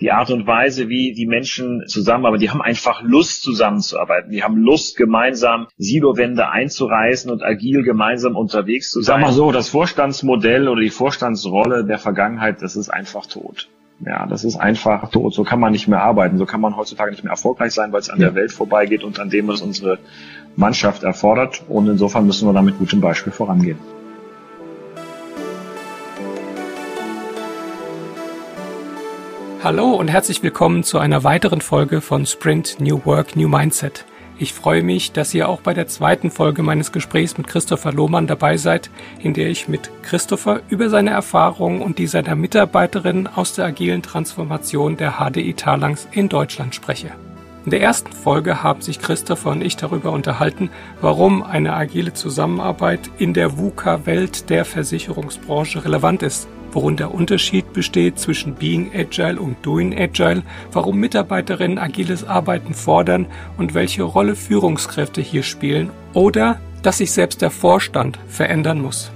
die Art und Weise, wie die Menschen zusammenarbeiten. Die haben einfach Lust zusammenzuarbeiten. Die haben Lust gemeinsam Silowände einzureißen und agil gemeinsam unterwegs zu sein. Sag mal so, das Vorstandsmodell oder die Vorstandsrolle der Vergangenheit, das ist einfach tot. Ja, das ist einfach tot. So kann man nicht mehr arbeiten. So kann man heutzutage nicht mehr erfolgreich sein, weil es an der Welt vorbeigeht und an dem, was unsere Mannschaft erfordert. Und insofern müssen wir da mit gutem Beispiel vorangehen. Hallo und herzlich willkommen zu einer weiteren Folge von Sprint New Work, New Mindset. Ich freue mich, dass ihr auch bei der zweiten Folge meines Gesprächs mit Christopher Lohmann dabei seid, in der ich mit Christopher über seine Erfahrungen und die seiner Mitarbeiterin aus der agilen Transformation der HDI Talangs in Deutschland spreche. In der ersten Folge haben sich Christopher und ich darüber unterhalten, warum eine agile Zusammenarbeit in der VUCA-Welt der Versicherungsbranche relevant ist worin der Unterschied besteht zwischen Being Agile und Doing Agile, warum Mitarbeiterinnen agiles Arbeiten fordern und welche Rolle Führungskräfte hier spielen oder dass sich selbst der Vorstand verändern muss.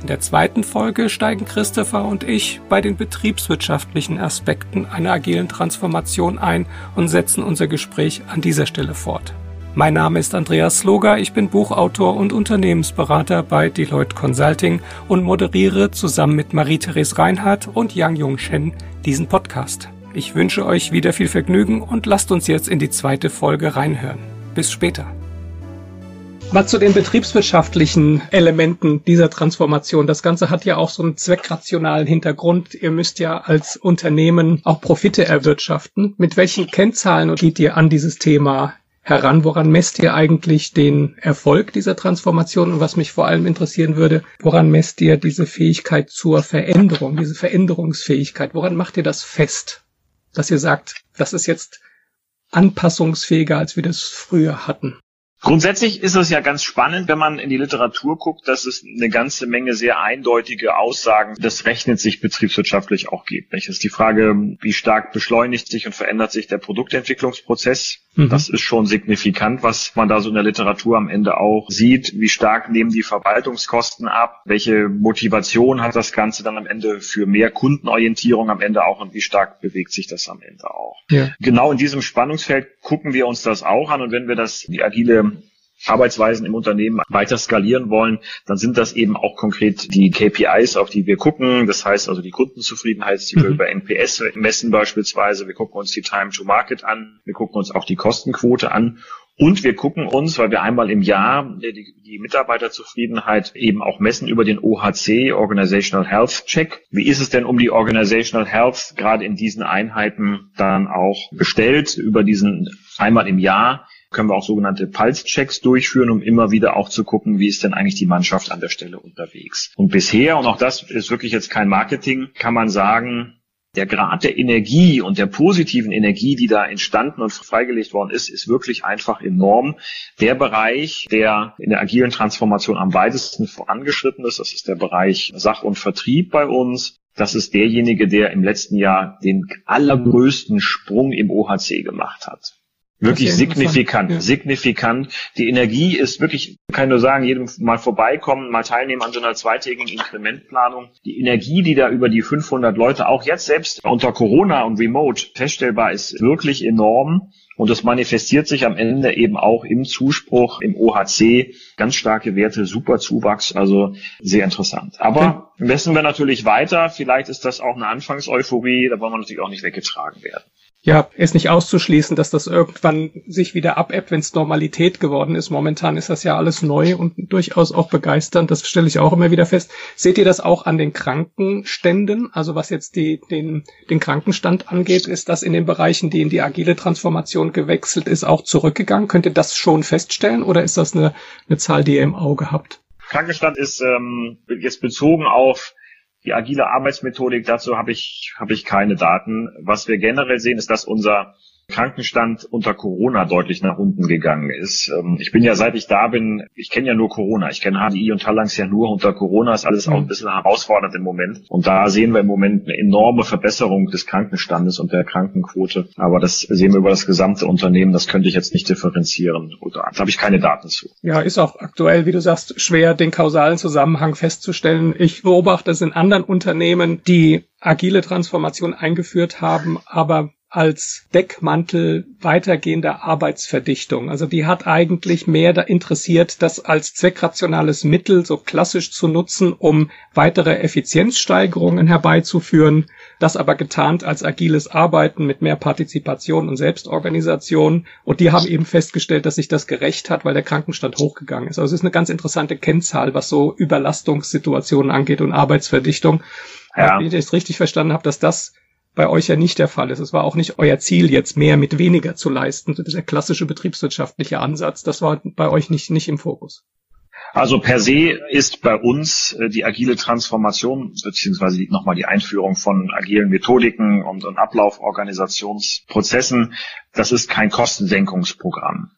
In der zweiten Folge steigen Christopher und ich bei den betriebswirtschaftlichen Aspekten einer agilen Transformation ein und setzen unser Gespräch an dieser Stelle fort. Mein Name ist Andreas Sloger, ich bin Buchautor und Unternehmensberater bei Deloitte Consulting und moderiere zusammen mit Marie-Therese Reinhardt und Yang Yong Shen diesen Podcast. Ich wünsche euch wieder viel Vergnügen und lasst uns jetzt in die zweite Folge reinhören. Bis später. Mal zu den betriebswirtschaftlichen Elementen dieser Transformation. Das Ganze hat ja auch so einen zweckrationalen Hintergrund. Ihr müsst ja als Unternehmen auch Profite erwirtschaften. Mit welchen Kennzahlen geht ihr an dieses Thema heran? Woran messt ihr eigentlich den Erfolg dieser Transformation? Und was mich vor allem interessieren würde, woran messt ihr diese Fähigkeit zur Veränderung, diese Veränderungsfähigkeit? Woran macht ihr das fest, dass ihr sagt, das ist jetzt anpassungsfähiger, als wir das früher hatten? Grundsätzlich ist es ja ganz spannend, wenn man in die Literatur guckt, dass es eine ganze Menge sehr eindeutige Aussagen des rechnet sich betriebswirtschaftlich auch gibt. Es ist die Frage, wie stark beschleunigt sich und verändert sich der Produktentwicklungsprozess. Mhm. Das ist schon signifikant, was man da so in der Literatur am Ende auch sieht. Wie stark nehmen die Verwaltungskosten ab? Welche Motivation hat das Ganze dann am Ende für mehr Kundenorientierung am Ende auch und wie stark bewegt sich das am Ende auch? Ja. Genau in diesem Spannungsfeld gucken wir uns das auch an und wenn wir das, die agile Arbeitsweisen im Unternehmen weiter skalieren wollen, dann sind das eben auch konkret die KPIs, auf die wir gucken. Das heißt also die Kundenzufriedenheit, die wir mhm. über NPS messen beispielsweise. Wir gucken uns die Time to Market an. Wir gucken uns auch die Kostenquote an. Und wir gucken uns, weil wir einmal im Jahr die, die, Mitarbeiterzufriedenheit eben auch messen über den OHC, Organizational Health Check. Wie ist es denn um die Organizational Health gerade in diesen Einheiten dann auch bestellt über diesen einmal im Jahr? Können wir auch sogenannte Pulse-Checks durchführen, um immer wieder auch zu gucken, wie ist denn eigentlich die Mannschaft an der Stelle unterwegs. Und bisher, und auch das ist wirklich jetzt kein Marketing, kann man sagen, der Grad der Energie und der positiven Energie, die da entstanden und freigelegt worden ist, ist wirklich einfach enorm. Der Bereich, der in der agilen Transformation am weitesten vorangeschritten ist, das ist der Bereich Sach- und Vertrieb bei uns. Das ist derjenige, der im letzten Jahr den allergrößten Sprung im OHC gemacht hat. Wirklich signifikant, ja. signifikant. Die Energie ist wirklich, kann nur sagen, jedem mal vorbeikommen, mal teilnehmen an so einer zweitägigen Inkrementplanung. Die Energie, die da über die 500 Leute, auch jetzt selbst unter Corona und Remote feststellbar ist, wirklich enorm. Und das manifestiert sich am Ende eben auch im Zuspruch, im OHC. Ganz starke Werte, super Zuwachs, also sehr interessant. Aber messen wir natürlich weiter. Vielleicht ist das auch eine Anfangseuphorie, da wollen wir natürlich auch nicht weggetragen werden ja, ist nicht auszuschließen, dass das irgendwann sich wieder abebbt, wenn es Normalität geworden ist. Momentan ist das ja alles neu und durchaus auch begeisternd. Das stelle ich auch immer wieder fest. Seht ihr das auch an den Krankenständen? Also was jetzt die, den, den Krankenstand angeht, ist das in den Bereichen, die in die agile Transformation gewechselt ist, auch zurückgegangen? Könnt ihr das schon feststellen oder ist das eine, eine Zahl, die ihr im Auge habt? Krankenstand ist ähm, jetzt bezogen auf die agile Arbeitsmethodik, dazu habe ich, habe ich keine Daten. Was wir generell sehen, ist, dass unser Krankenstand unter Corona deutlich nach unten gegangen ist. Ähm, ich bin ja, seit ich da bin, ich kenne ja nur Corona. Ich kenne HDI und Talangs ja nur unter Corona. Ist alles auch ein bisschen herausfordernd im Moment. Und da sehen wir im Moment eine enorme Verbesserung des Krankenstandes und der Krankenquote. Aber das sehen wir über das gesamte Unternehmen. Das könnte ich jetzt nicht differenzieren. Da habe ich keine Daten zu. Ja, ist auch aktuell, wie du sagst, schwer, den kausalen Zusammenhang festzustellen. Ich beobachte es in anderen Unternehmen, die agile Transformation eingeführt haben, aber als Deckmantel weitergehender Arbeitsverdichtung. Also die hat eigentlich mehr da interessiert, das als zweckrationales Mittel so klassisch zu nutzen, um weitere Effizienzsteigerungen herbeizuführen, das aber getarnt als agiles Arbeiten mit mehr Partizipation und Selbstorganisation. Und die haben eben festgestellt, dass sich das gerecht hat, weil der Krankenstand hochgegangen ist. Also es ist eine ganz interessante Kennzahl, was so Überlastungssituationen angeht und Arbeitsverdichtung. Ja. Wenn ich das richtig verstanden habe, dass das bei euch ja nicht der Fall ist. Es war auch nicht euer Ziel, jetzt mehr mit weniger zu leisten. Der klassische betriebswirtschaftliche Ansatz, das war bei euch nicht, nicht im Fokus. Also per se ist bei uns äh, die agile Transformation beziehungsweise nochmal die Einführung von agilen Methodiken und, und Ablauforganisationsprozessen, das ist kein Kostensenkungsprogramm.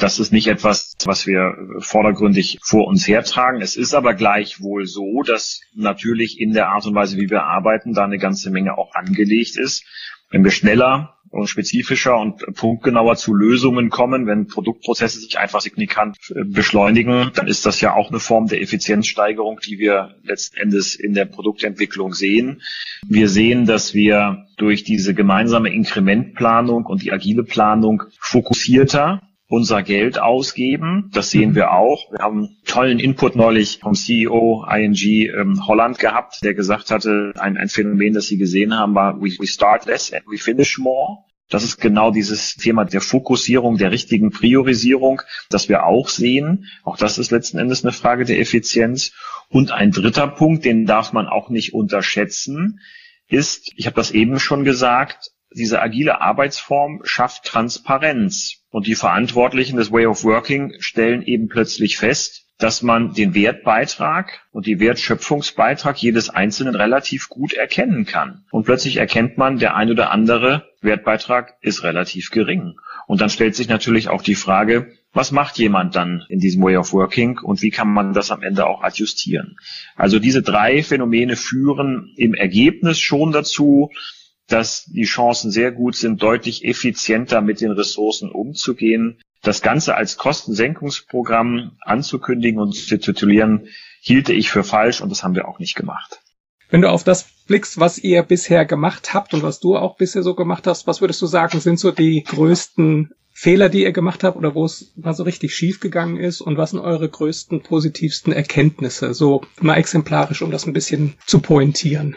Das ist nicht etwas, was wir vordergründig vor uns hertragen. Es ist aber gleichwohl so, dass natürlich in der Art und Weise, wie wir arbeiten, da eine ganze Menge auch angelegt ist. Wenn wir schneller und spezifischer und punktgenauer zu Lösungen kommen, wenn Produktprozesse sich einfach signifikant beschleunigen, dann ist das ja auch eine Form der Effizienzsteigerung, die wir letzten Endes in der Produktentwicklung sehen. Wir sehen, dass wir durch diese gemeinsame Inkrementplanung und die agile Planung fokussierter unser Geld ausgeben. Das sehen wir auch. Wir haben tollen Input neulich vom CEO ING ähm, Holland gehabt, der gesagt hatte, ein, ein Phänomen, das Sie gesehen haben, war we, we start less and we finish more. Das ist genau dieses Thema der Fokussierung, der richtigen Priorisierung, das wir auch sehen. Auch das ist letzten Endes eine Frage der Effizienz. Und ein dritter Punkt, den darf man auch nicht unterschätzen, ist, ich habe das eben schon gesagt, diese agile Arbeitsform schafft Transparenz. Und die Verantwortlichen des Way of Working stellen eben plötzlich fest, dass man den Wertbeitrag und die Wertschöpfungsbeitrag jedes Einzelnen relativ gut erkennen kann. Und plötzlich erkennt man, der ein oder andere Wertbeitrag ist relativ gering. Und dann stellt sich natürlich auch die Frage, was macht jemand dann in diesem Way of Working und wie kann man das am Ende auch adjustieren? Also diese drei Phänomene führen im Ergebnis schon dazu, dass die Chancen sehr gut sind, deutlich effizienter mit den Ressourcen umzugehen. Das Ganze als Kostensenkungsprogramm anzukündigen und zu titulieren, hielte ich für falsch und das haben wir auch nicht gemacht. Wenn du auf das blickst, was ihr bisher gemacht habt und was du auch bisher so gemacht hast, was würdest du sagen, sind so die größten Fehler, die ihr gemacht habt oder wo es mal so richtig schief gegangen ist und was sind eure größten, positivsten Erkenntnisse? So mal exemplarisch, um das ein bisschen zu pointieren.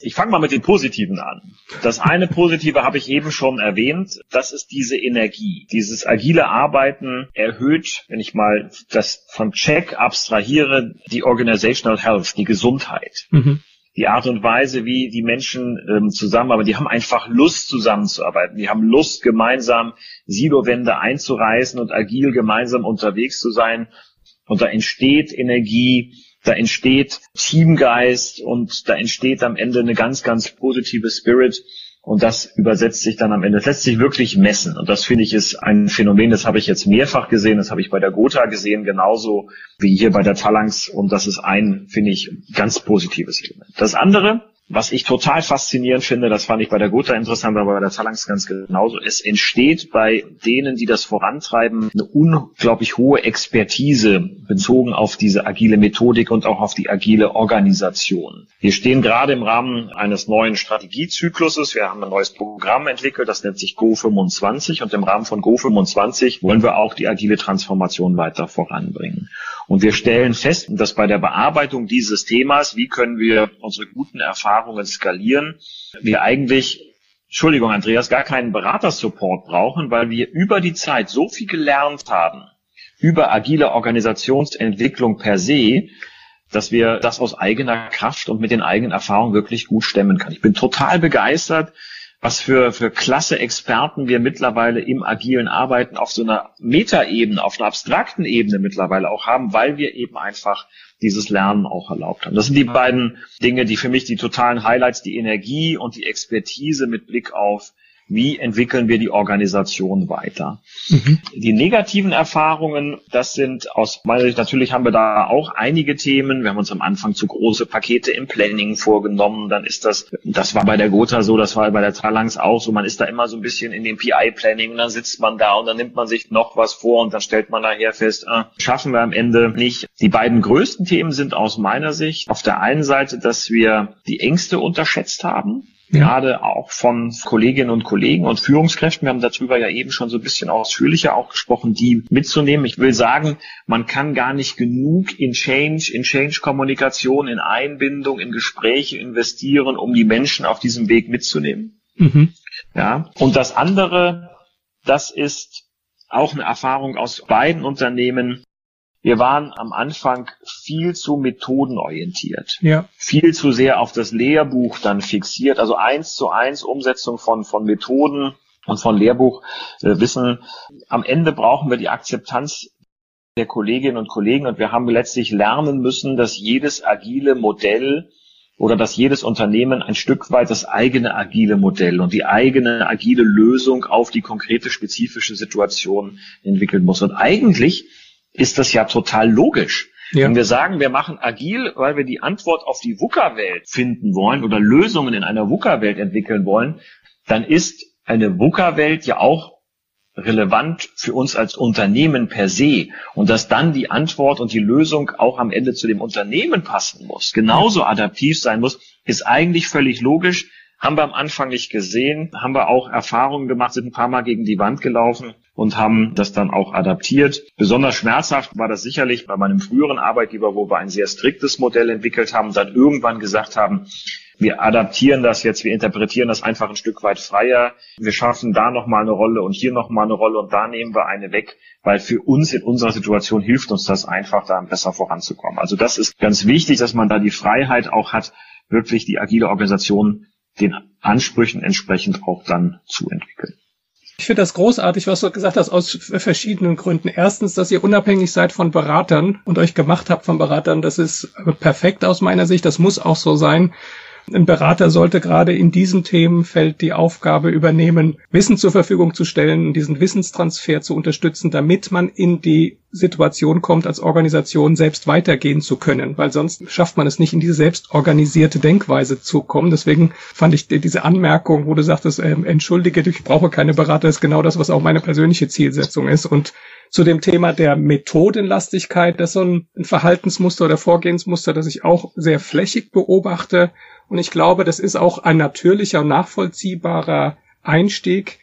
Ich fange mal mit den Positiven an. Das eine Positive habe ich eben schon erwähnt, das ist diese Energie. Dieses agile Arbeiten erhöht, wenn ich mal das von Check abstrahiere, die Organizational Health, die Gesundheit. Mhm. Die Art und Weise, wie die Menschen ähm, zusammenarbeiten, die haben einfach Lust zusammenzuarbeiten. Die haben Lust, gemeinsam Silowände einzureißen und agil gemeinsam unterwegs zu sein. Und da entsteht Energie, da entsteht Teamgeist und da entsteht am Ende eine ganz, ganz positive Spirit. Und das übersetzt sich dann am Ende. Das lässt sich wirklich messen. Und das finde ich ist ein Phänomen, das habe ich jetzt mehrfach gesehen. Das habe ich bei der Gotha gesehen, genauso wie hier bei der Phalanx. Und das ist ein, finde ich, ganz positives Element. Das andere, was ich total faszinierend finde, das fand ich bei der Gotha interessant, aber bei der Phalanx ganz genauso. Es entsteht bei denen, die das vorantreiben, eine unglaublich hohe Expertise bezogen auf diese agile Methodik und auch auf die agile Organisation. Wir stehen gerade im Rahmen eines neuen Strategiezykluses. Wir haben ein neues Programm entwickelt, das nennt sich Go25 und im Rahmen von Go25 wollen wir auch die agile Transformation weiter voranbringen. Und wir stellen fest, dass bei der Bearbeitung dieses Themas, wie können wir unsere guten Erfahrungen skalieren, wir eigentlich Entschuldigung, Andreas, gar keinen Beratersupport brauchen, weil wir über die Zeit so viel gelernt haben über agile Organisationsentwicklung per se, dass wir das aus eigener Kraft und mit den eigenen Erfahrungen wirklich gut stemmen können. Ich bin total begeistert, was für, für klasse Experten wir mittlerweile im agilen Arbeiten auf so einer Metaebene, auf einer abstrakten Ebene mittlerweile auch haben, weil wir eben einfach dieses Lernen auch erlaubt haben. Das sind die beiden Dinge, die für mich die totalen Highlights, die Energie und die Expertise mit Blick auf wie entwickeln wir die Organisation weiter. Mhm. Die negativen Erfahrungen, das sind aus meiner Sicht, natürlich haben wir da auch einige Themen. Wir haben uns am Anfang zu große Pakete im Planning vorgenommen. Dann ist das, das war bei der Gotha so, das war bei der Talangs auch so. Man ist da immer so ein bisschen in dem PI-Planning und dann sitzt man da und dann nimmt man sich noch was vor und dann stellt man nachher fest, ah, schaffen wir am Ende nicht. Die beiden größten Themen sind aus meiner Sicht auf der einen Seite, dass wir die Ängste unterschätzt haben ja. gerade auch von Kolleginnen und Kollegen und Führungskräften. Wir haben darüber ja eben schon so ein bisschen ausführlicher auch gesprochen, die mitzunehmen. Ich will sagen, man kann gar nicht genug in Change, in Change-Kommunikation, in Einbindung, in Gespräche investieren, um die Menschen auf diesem Weg mitzunehmen. Mhm. Ja. Und das andere, das ist auch eine Erfahrung aus beiden Unternehmen, wir waren am Anfang viel zu methodenorientiert. Ja. Viel zu sehr auf das Lehrbuch dann fixiert. Also eins zu eins Umsetzung von, von Methoden und von Lehrbuchwissen. Äh, am Ende brauchen wir die Akzeptanz der Kolleginnen und Kollegen und wir haben letztlich lernen müssen, dass jedes agile Modell oder dass jedes Unternehmen ein Stück weit das eigene agile Modell und die eigene agile Lösung auf die konkrete spezifische Situation entwickeln muss. Und eigentlich ist das ja total logisch. Ja. Wenn wir sagen, wir machen agil, weil wir die Antwort auf die VUCA-Welt finden wollen oder Lösungen in einer VUCA-Welt entwickeln wollen, dann ist eine VUCA-Welt ja auch relevant für uns als Unternehmen per se und dass dann die Antwort und die Lösung auch am Ende zu dem Unternehmen passen muss, genauso adaptiv sein muss, ist eigentlich völlig logisch. Haben wir am Anfang nicht gesehen, haben wir auch Erfahrungen gemacht, sind ein paar Mal gegen die Wand gelaufen und haben das dann auch adaptiert. Besonders schmerzhaft war das sicherlich bei meinem früheren Arbeitgeber, wo wir ein sehr striktes Modell entwickelt haben, dann irgendwann gesagt haben, wir adaptieren das jetzt, wir interpretieren das einfach ein Stück weit freier. Wir schaffen da nochmal eine Rolle und hier nochmal eine Rolle und da nehmen wir eine weg, weil für uns in unserer Situation hilft uns das einfach, da besser voranzukommen. Also das ist ganz wichtig, dass man da die Freiheit auch hat, wirklich die agile Organisation den Ansprüchen entsprechend auch dann zu entwickeln. Ich finde das großartig, was du gesagt hast, aus verschiedenen Gründen. Erstens, dass ihr unabhängig seid von Beratern und euch gemacht habt von Beratern. Das ist perfekt aus meiner Sicht. Das muss auch so sein. Ein Berater sollte gerade in diesem Themenfeld die Aufgabe übernehmen, Wissen zur Verfügung zu stellen, diesen Wissenstransfer zu unterstützen, damit man in die Situation kommt, als Organisation selbst weitergehen zu können, weil sonst schafft man es nicht, in diese selbstorganisierte Denkweise zu kommen. Deswegen fand ich diese Anmerkung, wo du sagtest, äh, entschuldige, ich brauche keine Berater, ist genau das, was auch meine persönliche Zielsetzung ist. Und zu dem Thema der Methodenlastigkeit, das ist so ein, Verhaltensmuster oder Vorgehensmuster, das ich auch sehr flächig beobachte und ich glaube, das ist auch ein natürlicher und nachvollziehbarer Einstieg,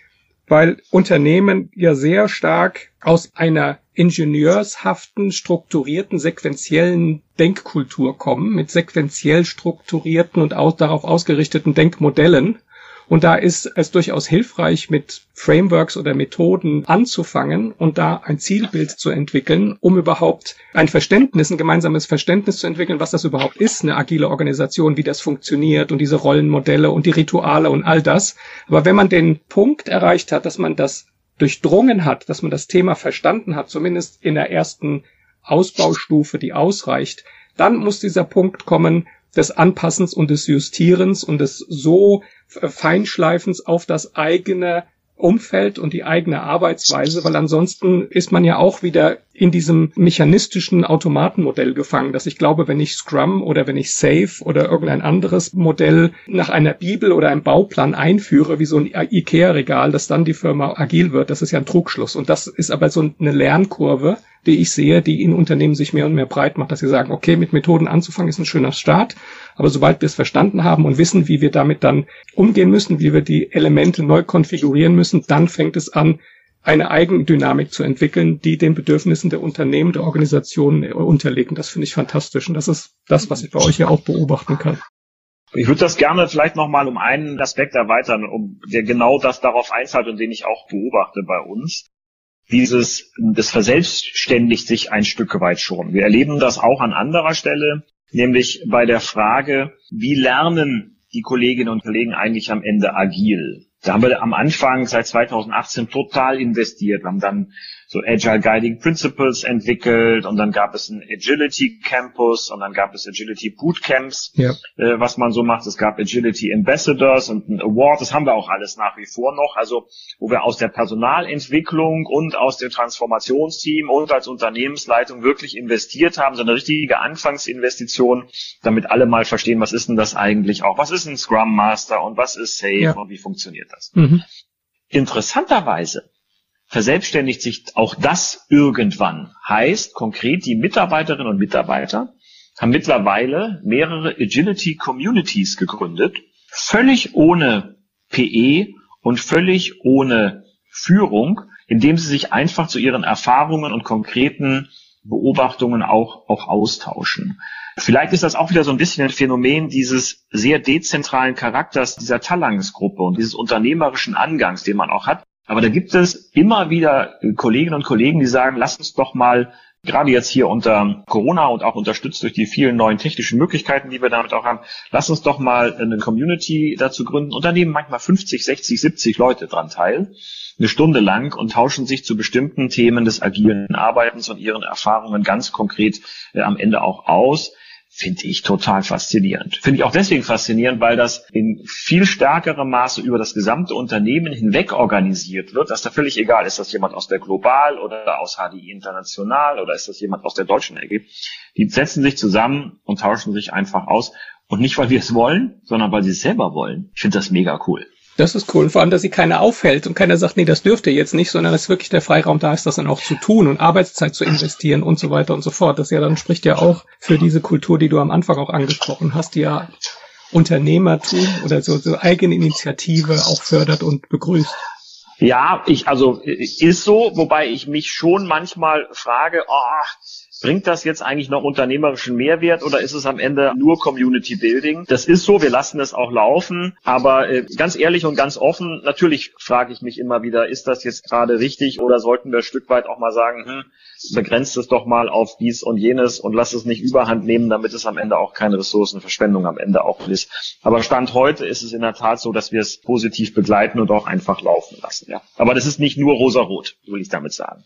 weil Unternehmen ja sehr stark aus einer ingenieurshaften, strukturierten, sequentiellen Denkkultur kommen, mit sequenziell strukturierten und auch darauf ausgerichteten Denkmodellen. Und da ist es durchaus hilfreich, mit Frameworks oder Methoden anzufangen und da ein Zielbild zu entwickeln, um überhaupt ein Verständnis, ein gemeinsames Verständnis zu entwickeln, was das überhaupt ist, eine agile Organisation, wie das funktioniert und diese Rollenmodelle und die Rituale und all das. Aber wenn man den Punkt erreicht hat, dass man das durchdrungen hat, dass man das Thema verstanden hat, zumindest in der ersten Ausbaustufe, die ausreicht, dann muss dieser Punkt kommen, des Anpassens und des Justierens und des so Feinschleifens auf das eigene Umfeld und die eigene Arbeitsweise, weil ansonsten ist man ja auch wieder in diesem mechanistischen Automatenmodell gefangen, dass ich glaube, wenn ich Scrum oder wenn ich Safe oder irgendein anderes Modell nach einer Bibel oder einem Bauplan einführe, wie so ein IKEA-Regal, dass dann die Firma agil wird, das ist ja ein Trugschluss. Und das ist aber so eine Lernkurve, die ich sehe, die in Unternehmen sich mehr und mehr breit macht, dass sie sagen, okay, mit Methoden anzufangen ist ein schöner Start, aber sobald wir es verstanden haben und wissen, wie wir damit dann umgehen müssen, wie wir die Elemente neu konfigurieren müssen, dann fängt es an, eine Eigendynamik zu entwickeln, die den Bedürfnissen der Unternehmen, der Organisationen unterlegen. Das finde ich fantastisch und das ist das, was ich bei euch ja auch beobachten kann. Ich würde das gerne vielleicht nochmal um einen Aspekt erweitern, um der genau das darauf einzahlt und den ich auch beobachte bei uns dieses, das verselbstständigt sich ein Stück weit schon. Wir erleben das auch an anderer Stelle, nämlich bei der Frage, wie lernen die Kolleginnen und Kollegen eigentlich am Ende agil? Da haben wir am Anfang seit 2018 total investiert. Wir haben dann so Agile Guiding Principles entwickelt und dann gab es ein Agility Campus und dann gab es Agility Bootcamps, ja. äh, was man so macht. Es gab Agility Ambassadors und ein Award. Das haben wir auch alles nach wie vor noch. Also wo wir aus der Personalentwicklung und aus dem Transformationsteam und als Unternehmensleitung wirklich investiert haben, so eine richtige Anfangsinvestition, damit alle mal verstehen, was ist denn das eigentlich auch? Was ist ein Scrum Master und was ist Safe ja. und wie funktioniert das? Mhm. Interessanterweise verselbstständigt sich auch das irgendwann. Heißt konkret, die Mitarbeiterinnen und Mitarbeiter haben mittlerweile mehrere Agility Communities gegründet, völlig ohne PE und völlig ohne Führung, indem sie sich einfach zu ihren Erfahrungen und konkreten Beobachtungen auch, auch austauschen. Vielleicht ist das auch wieder so ein bisschen ein Phänomen dieses sehr dezentralen Charakters dieser Talangsgruppe und dieses unternehmerischen Angangs, den man auch hat. Aber da gibt es immer wieder Kolleginnen und Kollegen, die sagen, lass uns doch mal gerade jetzt hier unter Corona und auch unterstützt durch die vielen neuen technischen Möglichkeiten, die wir damit auch haben, lass uns doch mal eine Community dazu gründen. Und da nehmen manchmal 50, 60, 70 Leute dran teil, eine Stunde lang und tauschen sich zu bestimmten Themen des agilen Arbeitens und ihren Erfahrungen ganz konkret äh, am Ende auch aus finde ich total faszinierend. Finde ich auch deswegen faszinierend, weil das in viel stärkerem Maße über das gesamte Unternehmen hinweg organisiert wird, dass da völlig egal, ist das jemand aus der Global oder aus HDI International oder ist das jemand aus der deutschen Ecke. Die setzen sich zusammen und tauschen sich einfach aus. Und nicht, weil wir es wollen, sondern weil sie es selber wollen. Ich finde das mega cool. Das ist cool. Vor allem, dass sie keiner aufhält und keiner sagt, nee, das dürft ihr jetzt nicht, sondern dass wirklich der Freiraum da ist, das dann auch zu tun und Arbeitszeit zu investieren und so weiter und so fort. Das ja dann spricht ja auch für diese Kultur, die du am Anfang auch angesprochen hast, die ja Unternehmertum oder so, so eigene Initiative auch fördert und begrüßt. Ja, ich, also, ist so, wobei ich mich schon manchmal frage, oh, Bringt das jetzt eigentlich noch unternehmerischen Mehrwert oder ist es am Ende nur Community Building? Das ist so, wir lassen es auch laufen, aber äh, ganz ehrlich und ganz offen, natürlich frage ich mich immer wieder, ist das jetzt gerade richtig oder sollten wir ein Stück weit auch mal sagen, hm, begrenzt es doch mal auf dies und jenes und lass es nicht überhand nehmen, damit es am Ende auch keine Ressourcenverschwendung am Ende auch ist. Aber Stand heute ist es in der Tat so, dass wir es positiv begleiten und auch einfach laufen lassen. Ja. Aber das ist nicht nur rosa-rot, will ich damit sagen.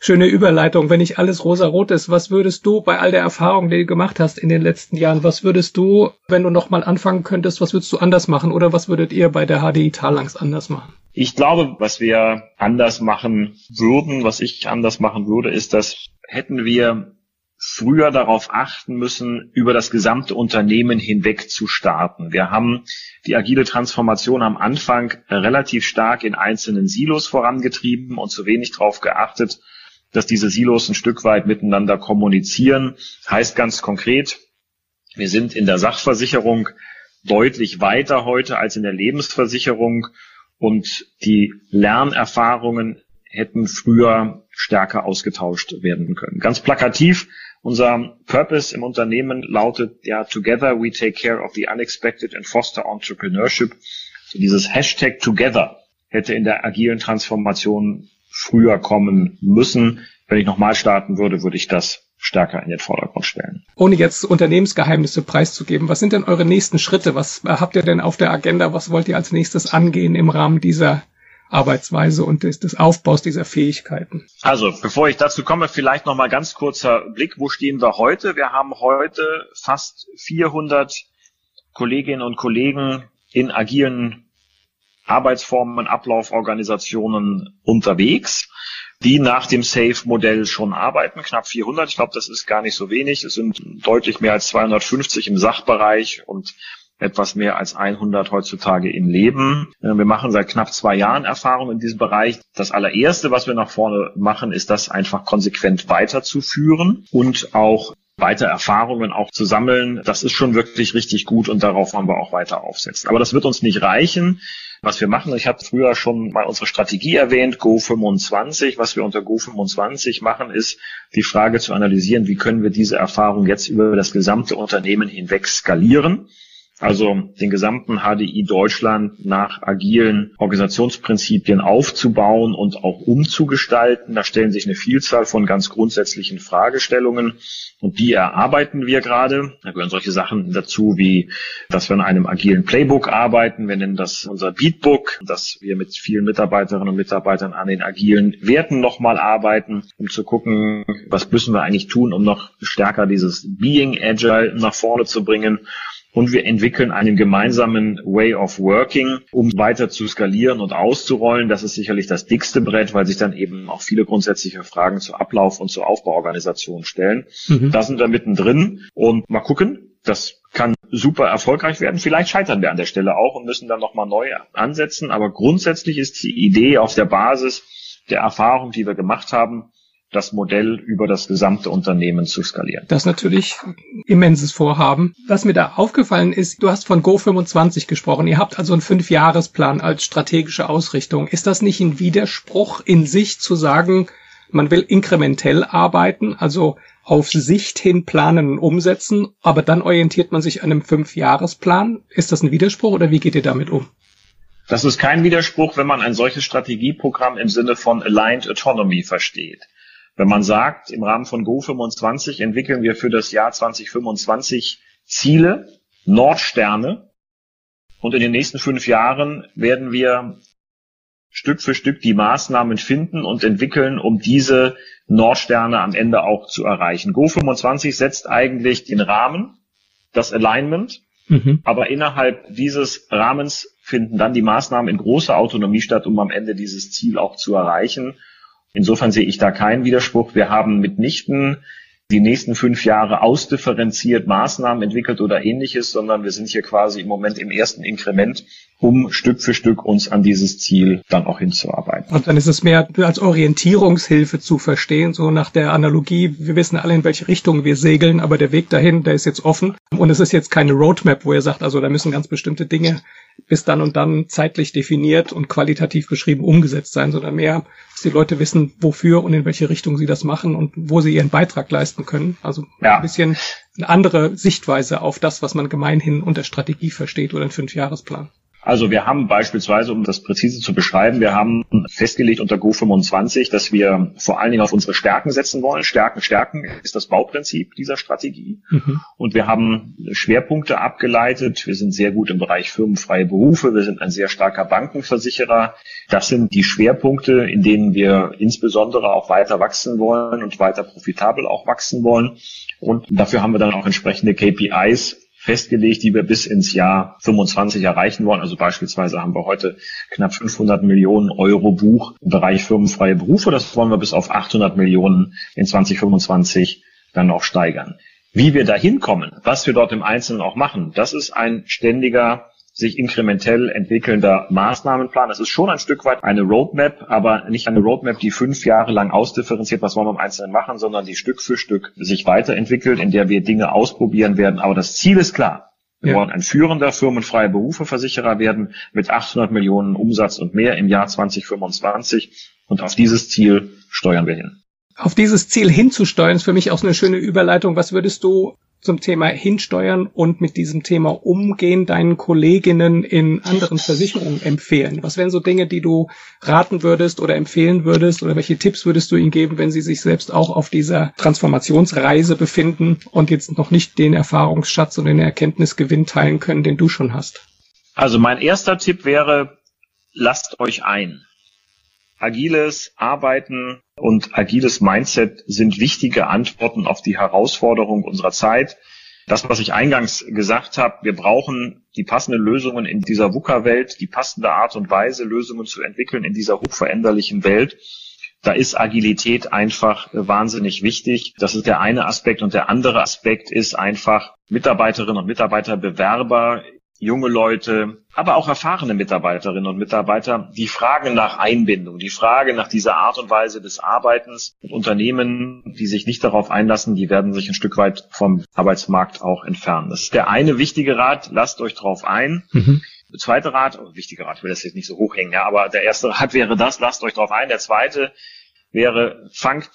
Schöne Überleitung. Wenn nicht alles rosa-rot ist, was würdest du bei all der Erfahrung, die du gemacht hast in den letzten Jahren, was würdest du, wenn du nochmal anfangen könntest, was würdest du anders machen oder was würdet ihr bei der HDI Talangs anders machen? Ich glaube, was wir anders machen würden, was ich anders machen würde, ist, dass hätten wir früher darauf achten müssen, über das gesamte Unternehmen hinweg zu starten. Wir haben die agile Transformation am Anfang relativ stark in einzelnen Silos vorangetrieben und zu wenig darauf geachtet, dass diese Silos ein Stück weit miteinander kommunizieren. Heißt ganz konkret, wir sind in der Sachversicherung deutlich weiter heute als in der Lebensversicherung und die Lernerfahrungen hätten früher stärker ausgetauscht werden können. Ganz plakativ, unser Purpose im Unternehmen lautet ja, Together we take care of the unexpected and foster entrepreneurship. So dieses Hashtag Together hätte in der agilen Transformation früher kommen müssen. Wenn ich nochmal starten würde, würde ich das stärker in den Vordergrund stellen. Ohne jetzt Unternehmensgeheimnisse preiszugeben, was sind denn eure nächsten Schritte? Was habt ihr denn auf der Agenda? Was wollt ihr als nächstes angehen im Rahmen dieser Arbeitsweise und des, des Aufbaus dieser Fähigkeiten? Also, bevor ich dazu komme, vielleicht noch mal ganz kurzer Blick. Wo stehen wir heute? Wir haben heute fast 400 Kolleginnen und Kollegen in agilen Arbeitsformen, Ablauforganisationen unterwegs, die nach dem SAFE-Modell schon arbeiten. Knapp 400. Ich glaube, das ist gar nicht so wenig. Es sind deutlich mehr als 250 im Sachbereich und etwas mehr als 100 heutzutage im Leben. Äh, wir machen seit knapp zwei Jahren Erfahrung in diesem Bereich. Das allererste, was wir nach vorne machen, ist das einfach konsequent weiterzuführen und auch weiter Erfahrungen auch zu sammeln. Das ist schon wirklich richtig gut und darauf wollen wir auch weiter aufsetzen. Aber das wird uns nicht reichen was wir machen. Ich habe früher schon mal unsere Strategie erwähnt, Go25. Was wir unter Go25 machen, ist die Frage zu analysieren, wie können wir diese Erfahrung jetzt über das gesamte Unternehmen hinweg skalieren. Also den gesamten HDI Deutschland nach agilen Organisationsprinzipien aufzubauen und auch umzugestalten. Da stellen sich eine Vielzahl von ganz grundsätzlichen Fragestellungen und die erarbeiten wir gerade. Da gehören solche Sachen dazu wie, dass wir an einem agilen Playbook arbeiten. Wir nennen das unser Beatbook, dass wir mit vielen Mitarbeiterinnen und Mitarbeitern an den agilen Werten nochmal arbeiten, um zu gucken, was müssen wir eigentlich tun, um noch stärker dieses Being Agile nach vorne zu bringen und wir entwickeln einen gemeinsamen Way of Working, um weiter zu skalieren und auszurollen. Das ist sicherlich das dickste Brett, weil sich dann eben auch viele grundsätzliche Fragen zu Ablauf und zur Aufbauorganisation stellen. Mhm. Da sind wir mittendrin und mal gucken. Das kann super erfolgreich werden. Vielleicht scheitern wir an der Stelle auch und müssen dann nochmal neu ansetzen. Aber grundsätzlich ist die Idee auf der Basis der Erfahrung, die wir gemacht haben, das Modell über das gesamte Unternehmen zu skalieren. Das ist natürlich immenses Vorhaben. Was mir da aufgefallen ist, du hast von Go25 gesprochen. Ihr habt also einen Fünfjahresplan als strategische Ausrichtung. Ist das nicht ein Widerspruch in sich zu sagen, man will inkrementell arbeiten, also auf Sicht hin planen und umsetzen, aber dann orientiert man sich an einem Fünfjahresplan? Ist das ein Widerspruch oder wie geht ihr damit um? Das ist kein Widerspruch, wenn man ein solches Strategieprogramm im Sinne von Aligned Autonomy versteht. Wenn man sagt, im Rahmen von Go25 entwickeln wir für das Jahr 2025 Ziele, Nordsterne, und in den nächsten fünf Jahren werden wir Stück für Stück die Maßnahmen finden und entwickeln, um diese Nordsterne am Ende auch zu erreichen. Go25 setzt eigentlich den Rahmen, das Alignment, mhm. aber innerhalb dieses Rahmens finden dann die Maßnahmen in großer Autonomie statt, um am Ende dieses Ziel auch zu erreichen. Insofern sehe ich da keinen Widerspruch. Wir haben mitnichten die nächsten fünf Jahre ausdifferenziert Maßnahmen entwickelt oder ähnliches, sondern wir sind hier quasi im Moment im ersten Inkrement, um Stück für Stück uns an dieses Ziel dann auch hinzuarbeiten. Und dann ist es mehr als Orientierungshilfe zu verstehen, so nach der Analogie, wir wissen alle, in welche Richtung wir segeln, aber der Weg dahin, der ist jetzt offen. Und es ist jetzt keine Roadmap, wo ihr sagt, also da müssen ganz bestimmte Dinge bis dann und dann zeitlich definiert und qualitativ beschrieben umgesetzt sein, sondern mehr, dass die Leute wissen, wofür und in welche Richtung sie das machen und wo sie ihren Beitrag leisten können. Also ja. ein bisschen eine andere Sichtweise auf das, was man gemeinhin unter Strategie versteht oder einen Fünfjahresplan. Also wir haben beispielsweise, um das präzise zu beschreiben, wir haben festgelegt unter Go25, dass wir vor allen Dingen auf unsere Stärken setzen wollen. Stärken, Stärken ist das Bauprinzip dieser Strategie. Mhm. Und wir haben Schwerpunkte abgeleitet. Wir sind sehr gut im Bereich firmenfreie Berufe. Wir sind ein sehr starker Bankenversicherer. Das sind die Schwerpunkte, in denen wir insbesondere auch weiter wachsen wollen und weiter profitabel auch wachsen wollen. Und dafür haben wir dann auch entsprechende KPIs festgelegt, die wir bis ins Jahr 25 erreichen wollen. Also beispielsweise haben wir heute knapp 500 Millionen Euro Buch im Bereich firmenfreie Berufe. Das wollen wir bis auf 800 Millionen in 2025 dann noch steigern. Wie wir da hinkommen, was wir dort im Einzelnen auch machen, das ist ein ständiger sich inkrementell entwickelnder Maßnahmenplan. Es ist schon ein Stück weit eine Roadmap, aber nicht eine Roadmap, die fünf Jahre lang ausdifferenziert, was wollen wir im Einzelnen machen, sondern die Stück für Stück sich weiterentwickelt, in der wir Dinge ausprobieren werden. Aber das Ziel ist klar. Wir ja. wollen ein führender firmenfreie Berufeversicherer werden mit 800 Millionen Umsatz und mehr im Jahr 2025. Und auf dieses Ziel steuern wir hin. Auf dieses Ziel hinzusteuern ist für mich auch eine schöne Überleitung. Was würdest du zum Thema hinsteuern und mit diesem Thema umgehen deinen Kolleginnen in anderen Versicherungen empfehlen? Was wären so Dinge, die du raten würdest oder empfehlen würdest oder welche Tipps würdest du ihnen geben, wenn sie sich selbst auch auf dieser Transformationsreise befinden und jetzt noch nicht den Erfahrungsschatz und den Erkenntnisgewinn teilen können, den du schon hast? Also mein erster Tipp wäre, lasst euch ein. Agiles Arbeiten und agiles Mindset sind wichtige Antworten auf die Herausforderung unserer Zeit. Das, was ich eingangs gesagt habe, wir brauchen die passenden Lösungen in dieser VUCA-Welt, die passende Art und Weise, Lösungen zu entwickeln in dieser hochveränderlichen Welt. Da ist Agilität einfach wahnsinnig wichtig. Das ist der eine Aspekt. Und der andere Aspekt ist einfach Mitarbeiterinnen und Mitarbeiter, Bewerber junge Leute, aber auch erfahrene Mitarbeiterinnen und Mitarbeiter, die fragen nach Einbindung, die Frage nach dieser Art und Weise des Arbeitens. Und Unternehmen, die sich nicht darauf einlassen, die werden sich ein Stück weit vom Arbeitsmarkt auch entfernen. Das ist der eine wichtige Rat, lasst euch darauf ein. Mhm. Der zweite Rat, oh, wichtiger Rat, ich will das jetzt nicht so hochhängen, ja, aber der erste Rat wäre das, lasst euch darauf ein. Der zweite wäre, fangt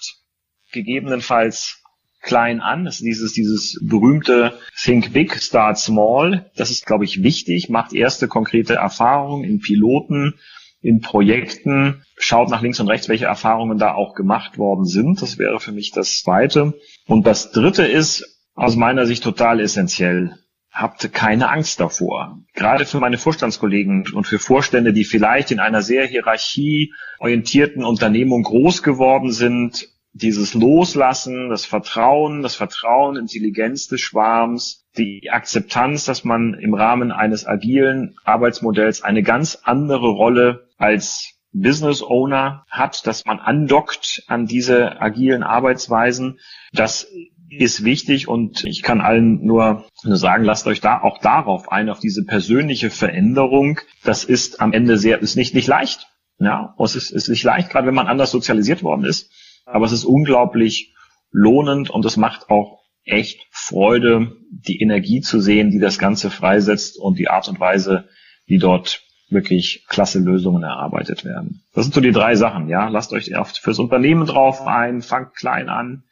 gegebenenfalls klein an. Das ist dieses, dieses berühmte Think Big, Start Small. Das ist, glaube ich, wichtig. Macht erste konkrete Erfahrungen in Piloten, in Projekten. Schaut nach links und rechts, welche Erfahrungen da auch gemacht worden sind. Das wäre für mich das zweite. Und das dritte ist aus meiner Sicht total essentiell habt keine Angst davor. Gerade für meine Vorstandskollegen und für Vorstände, die vielleicht in einer sehr hierarchieorientierten Unternehmung groß geworden sind, dieses Loslassen, das Vertrauen, das Vertrauen, Intelligenz des Schwarms, die Akzeptanz, dass man im Rahmen eines agilen Arbeitsmodells eine ganz andere Rolle als Business Owner hat, dass man andockt an diese agilen Arbeitsweisen, das ist wichtig und ich kann allen nur, sagen, lasst euch da auch darauf ein, auf diese persönliche Veränderung. Das ist am Ende sehr, ist nicht, nicht leicht. Ja, es ist, ist nicht leicht, gerade wenn man anders sozialisiert worden ist. Aber es ist unglaublich lohnend und es macht auch echt Freude, die Energie zu sehen, die das Ganze freisetzt und die Art und Weise, wie dort wirklich klasse Lösungen erarbeitet werden. Das sind so die drei Sachen, ja. Lasst euch fürs Unternehmen drauf ein, fangt klein an,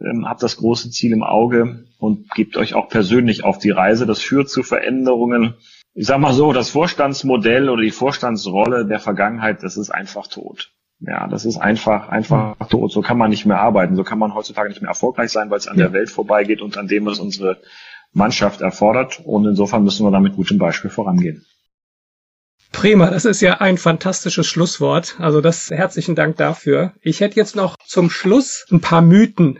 ähm, habt das große Ziel im Auge und gebt euch auch persönlich auf die Reise. Das führt zu Veränderungen. Ich sag mal so, das Vorstandsmodell oder die Vorstandsrolle der Vergangenheit, das ist einfach tot. Ja, das ist einfach, einfach mhm. tot. So kann man nicht mehr arbeiten. So kann man heutzutage nicht mehr erfolgreich sein, weil es an der Welt vorbeigeht und an dem es unsere Mannschaft erfordert. Und insofern müssen wir da mit gutem Beispiel vorangehen. Prima, das ist ja ein fantastisches Schlusswort. Also das herzlichen Dank dafür. Ich hätte jetzt noch zum Schluss ein paar Mythen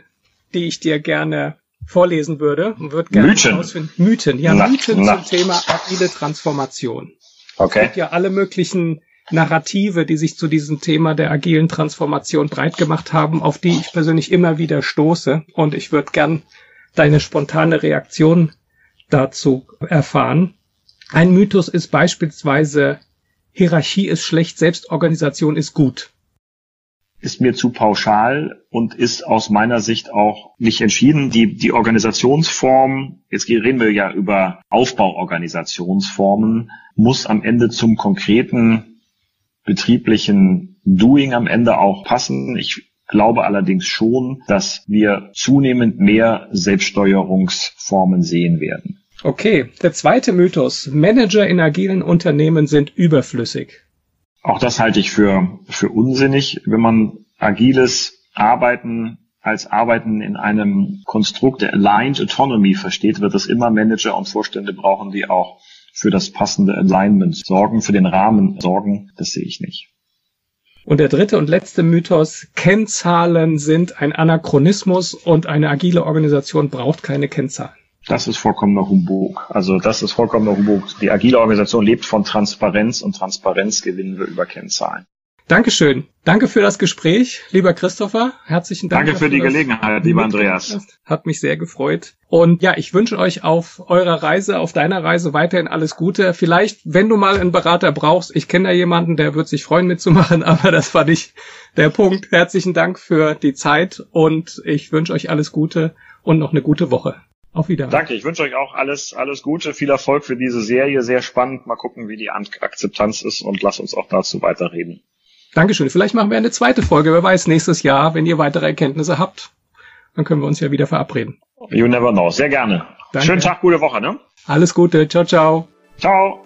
die ich dir gerne vorlesen würde und würde gerne Mythen. herausfinden. Mythen, ja, na, Mythen na. zum Thema agile Transformation. Okay. Es gibt ja alle möglichen Narrative, die sich zu diesem Thema der agilen Transformation breit gemacht haben, auf die ich persönlich immer wieder stoße. Und ich würde gern deine spontane Reaktion dazu erfahren. Ein Mythos ist beispielsweise Hierarchie ist schlecht, Selbstorganisation ist gut ist mir zu pauschal und ist aus meiner Sicht auch nicht entschieden. Die, die Organisationsform, jetzt reden wir ja über Aufbauorganisationsformen, muss am Ende zum konkreten betrieblichen Doing am Ende auch passen. Ich glaube allerdings schon, dass wir zunehmend mehr Selbststeuerungsformen sehen werden. Okay, der zweite Mythos. Manager in agilen Unternehmen sind überflüssig. Auch das halte ich für, für unsinnig, wenn man agiles Arbeiten als Arbeiten in einem Konstrukt der Aligned Autonomy versteht, wird es immer Manager und Vorstände brauchen, die auch für das passende Alignment sorgen, für den Rahmen sorgen. Das sehe ich nicht. Und der dritte und letzte Mythos, Kennzahlen sind ein Anachronismus und eine agile Organisation braucht keine Kennzahlen. Das ist vollkommener Humbug. Also das ist vollkommener Humbug. Die agile Organisation lebt von Transparenz und Transparenz gewinnen wir über Kennzahlen. Dankeschön. Danke für das Gespräch, lieber Christopher. Herzlichen Dank. Danke für die Gelegenheit, lieber Andreas. Hat mich sehr gefreut. Und ja, ich wünsche euch auf eurer Reise, auf deiner Reise weiterhin alles Gute. Vielleicht, wenn du mal einen Berater brauchst, ich kenne da jemanden, der wird sich freuen mitzumachen, aber das war nicht der Punkt. Herzlichen Dank für die Zeit und ich wünsche euch alles Gute und noch eine gute Woche. Auf Wiedersehen. Danke, ich wünsche euch auch alles, alles Gute, viel Erfolg für diese Serie, sehr spannend. Mal gucken, wie die Akzeptanz ist und lass uns auch dazu weiterreden. Dankeschön. Vielleicht machen wir eine zweite Folge, wer weiß, nächstes Jahr, wenn ihr weitere Erkenntnisse habt. Dann können wir uns ja wieder verabreden. You never know. Sehr gerne. Danke. Schönen Tag, gute Woche, ne? Alles Gute. Ciao, ciao. Ciao.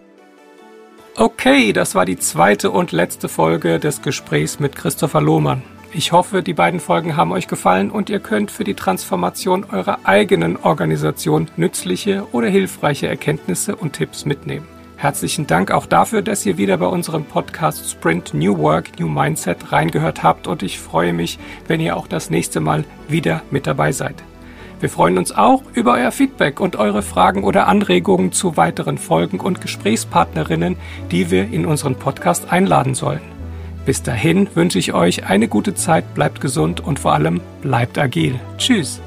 Okay, das war die zweite und letzte Folge des Gesprächs mit Christopher Lohmann. Ich hoffe, die beiden Folgen haben euch gefallen und ihr könnt für die Transformation eurer eigenen Organisation nützliche oder hilfreiche Erkenntnisse und Tipps mitnehmen. Herzlichen Dank auch dafür, dass ihr wieder bei unserem Podcast Sprint New Work, New Mindset reingehört habt und ich freue mich, wenn ihr auch das nächste Mal wieder mit dabei seid. Wir freuen uns auch über euer Feedback und eure Fragen oder Anregungen zu weiteren Folgen und Gesprächspartnerinnen, die wir in unseren Podcast einladen sollen. Bis dahin wünsche ich euch eine gute Zeit, bleibt gesund und vor allem bleibt agil. Tschüss.